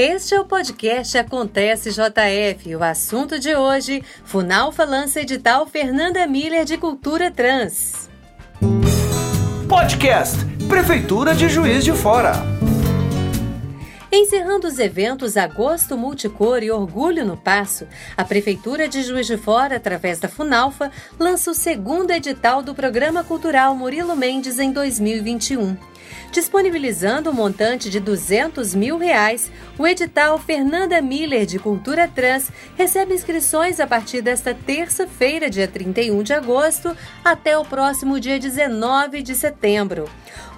Este é o podcast Acontece JF. O assunto de hoje: Funalfa lança edital Fernanda Miller de Cultura Trans. Podcast Prefeitura de Juiz de Fora. Encerrando os eventos Agosto Multicor e Orgulho no Passo, a Prefeitura de Juiz de Fora, através da Funalfa, lança o segundo edital do Programa Cultural Murilo Mendes em 2021. Disponibilizando um montante de 200 mil reais, o edital Fernanda Miller de Cultura Trans recebe inscrições a partir desta terça-feira, dia 31 de agosto, até o próximo dia 19 de setembro.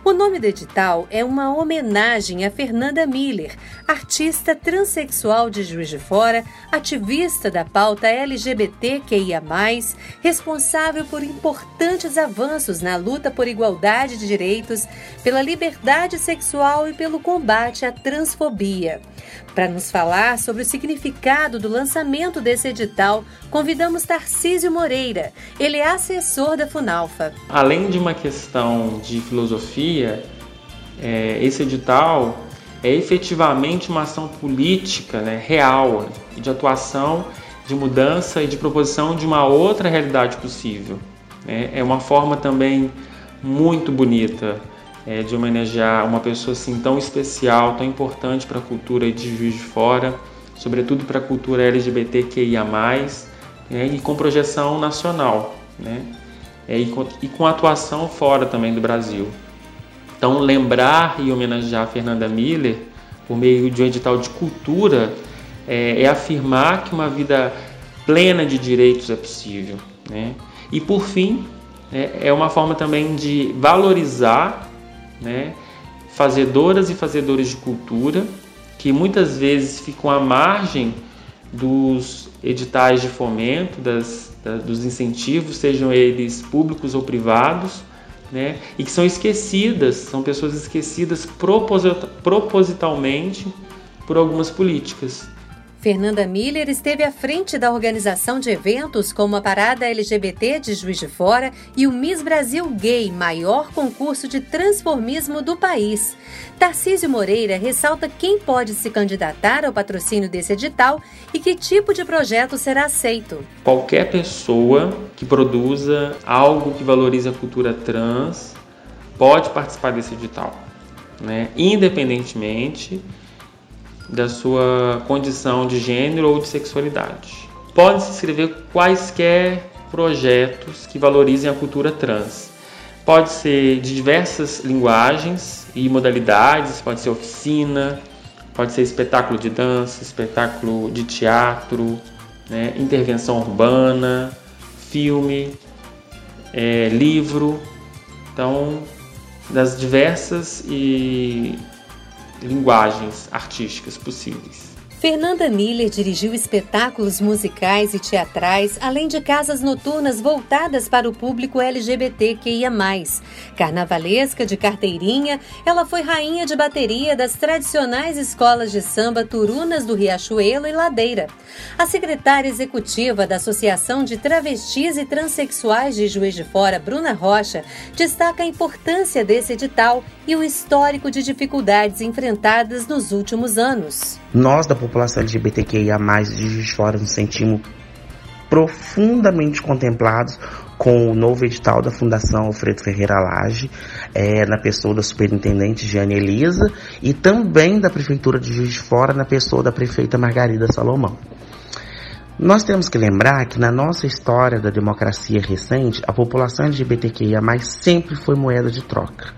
O nome do edital é uma homenagem a Fernanda Miller, artista transexual de Juiz de Fora, ativista da pauta LGBTQIA, responsável por importantes avanços na luta por igualdade de direitos, pela liberdade sexual e pelo combate à transfobia. Para nos falar sobre o significado do lançamento desse edital, convidamos Tarcísio Moreira. Ele é assessor da Funalfa. Além de uma questão de filosofia, é, esse edital é efetivamente uma ação política né, real, de atuação, de mudança e de proposição de uma outra realidade possível. Né? É uma forma também muito bonita é, de homenagear uma pessoa assim tão especial, tão importante para a cultura de Juiz de Fora, sobretudo para a cultura LGBTQIA+, né, e com projeção nacional, né, é, e, com, e com atuação fora também do Brasil. Então, lembrar e homenagear Fernanda Miller por meio de um edital de cultura é, é afirmar que uma vida plena de direitos é possível. Né? E, por fim, é, é uma forma também de valorizar né, fazedoras e fazedores de cultura que muitas vezes ficam à margem dos editais de fomento, das, dos incentivos, sejam eles públicos ou privados, né, e que são esquecidas, são pessoas esquecidas propositalmente por algumas políticas. Fernanda Miller esteve à frente da organização de eventos como a Parada LGBT de Juiz de Fora e o Miss Brasil Gay, maior concurso de transformismo do país. Tarcísio Moreira ressalta quem pode se candidatar ao patrocínio desse edital e que tipo de projeto será aceito. Qualquer pessoa que produza algo que valorize a cultura trans pode participar desse edital, né? independentemente da sua condição de gênero ou de sexualidade. Podem se inscrever quaisquer projetos que valorizem a cultura trans. Pode ser de diversas linguagens e modalidades, pode ser oficina, pode ser espetáculo de dança, espetáculo de teatro, né, intervenção urbana, filme, é, livro. Então, das diversas e linguagens artísticas possíveis. Fernanda Miller dirigiu espetáculos musicais e teatrais, além de casas noturnas voltadas para o público LGBTQIA+. Carnavalesca de carteirinha, ela foi rainha de bateria das tradicionais escolas de samba Turunas do Riachuelo e Ladeira. A secretária executiva da Associação de Travestis e Transsexuais de Juiz de Fora, Bruna Rocha, destaca a importância desse edital e o histórico de dificuldades enfrentadas nos últimos anos. Nós, da população LGBTQIA, de Juiz Fora, nos sentimos profundamente contemplados com o novo edital da Fundação Alfredo Ferreira Lage, é, na pessoa da superintendente Giane Elisa, e também da Prefeitura de Juiz de Fora, na pessoa da prefeita Margarida Salomão. Nós temos que lembrar que na nossa história da democracia recente, a população LGBTQIA sempre foi moeda de troca.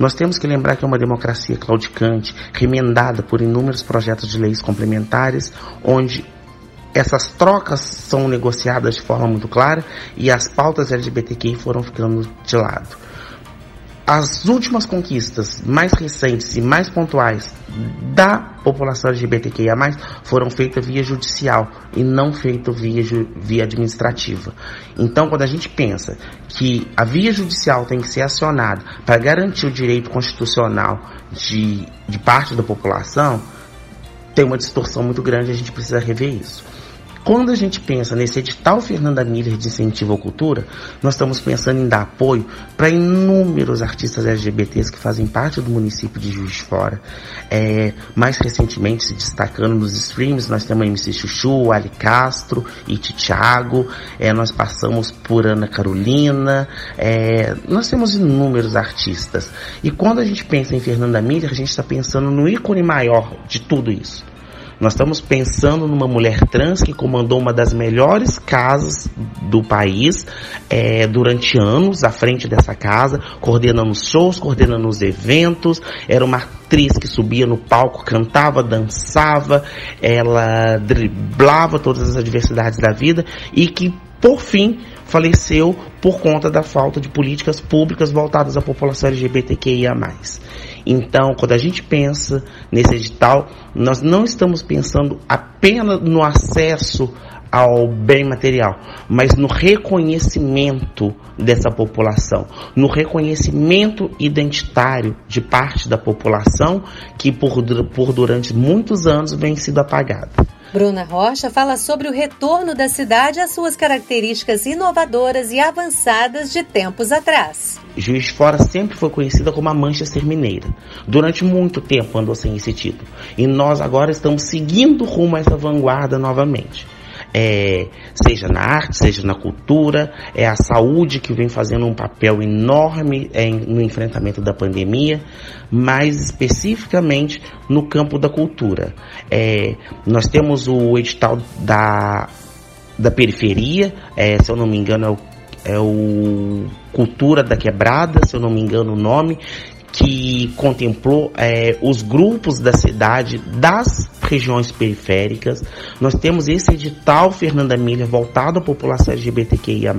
Nós temos que lembrar que é uma democracia claudicante, remendada por inúmeros projetos de leis complementares, onde essas trocas são negociadas de forma muito clara e as pautas LGBTQI foram ficando de lado. As últimas conquistas mais recentes e mais pontuais da população LGBTQIA+, foram feitas via judicial e não feitas via, via administrativa. Então, quando a gente pensa que a via judicial tem que ser acionada para garantir o direito constitucional de, de parte da população, tem uma distorção muito grande e a gente precisa rever isso. Quando a gente pensa nesse edital Fernanda Miller de incentivo à cultura, nós estamos pensando em dar apoio para inúmeros artistas LGBTs que fazem parte do município de Juiz de Fora. É, mais recentemente, se destacando nos streams, nós temos a MC Chuchu, Ali Castro, Iti Thiago, é, nós passamos por Ana Carolina, é, nós temos inúmeros artistas. E quando a gente pensa em Fernanda Miller, a gente está pensando no ícone maior de tudo isso nós estamos pensando numa mulher trans que comandou uma das melhores casas do país é, durante anos à frente dessa casa, coordenando shows, coordenando os eventos. Era uma atriz que subia no palco, cantava, dançava, ela driblava todas as adversidades da vida e que, por fim, faleceu por conta da falta de políticas públicas voltadas à população LGBTQIA+. Então, quando a gente pensa nesse edital, nós não estamos pensando apenas no acesso ao bem material, mas no reconhecimento dessa população, no reconhecimento identitário de parte da população que por, por durante muitos anos vem sido apagada. Bruna Rocha fala sobre o retorno da cidade às suas características inovadoras e avançadas de tempos atrás. Juiz de Fora sempre foi conhecida como a Manchester Mineira. Durante muito tempo andou sem esse título. E nós agora estamos seguindo rumo a essa vanguarda novamente é, seja na arte, seja na cultura, é a saúde que vem fazendo um papel enorme é, no enfrentamento da pandemia, mais especificamente no campo da cultura. É, nós temos o edital da, da periferia, é, se eu não me engano é o, é o Cultura da Quebrada, se eu não me engano o nome, que contemplou é, os grupos da cidade das regiões periféricas. Nós temos esse edital Fernanda Miller voltado à população LGBTQIA+.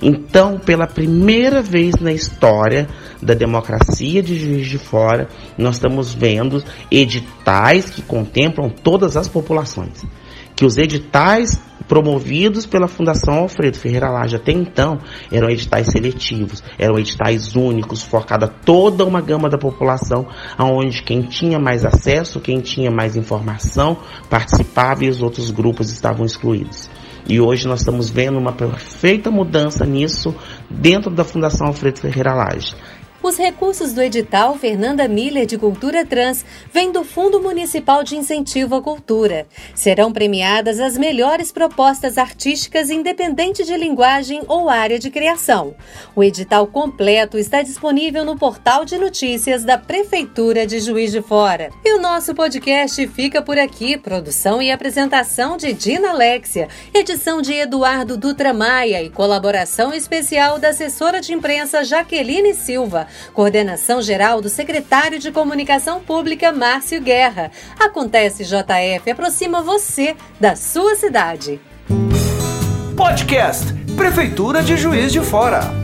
Então, pela primeira vez na história da democracia de Juiz de Fora, nós estamos vendo editais que contemplam todas as populações. Que os editais promovidos pela Fundação Alfredo Ferreira Laje até então eram editais seletivos, eram editais únicos, focada toda uma gama da população, aonde quem tinha mais acesso, quem tinha mais informação participava e os outros grupos estavam excluídos. E hoje nós estamos vendo uma perfeita mudança nisso dentro da Fundação Alfredo Ferreira Laje. Os recursos do edital Fernanda Miller de Cultura Trans vêm do Fundo Municipal de Incentivo à Cultura. Serão premiadas as melhores propostas artísticas independente de linguagem ou área de criação. O edital completo está disponível no portal de notícias da Prefeitura de Juiz de Fora. E o nosso podcast fica por aqui. Produção e apresentação de Dina Alexia, edição de Eduardo Dutra Maia e colaboração especial da assessora de imprensa Jaqueline Silva. Coordenação geral do secretário de Comunicação Pública, Márcio Guerra. Acontece JF aproxima você da sua cidade. Podcast Prefeitura de Juiz de Fora.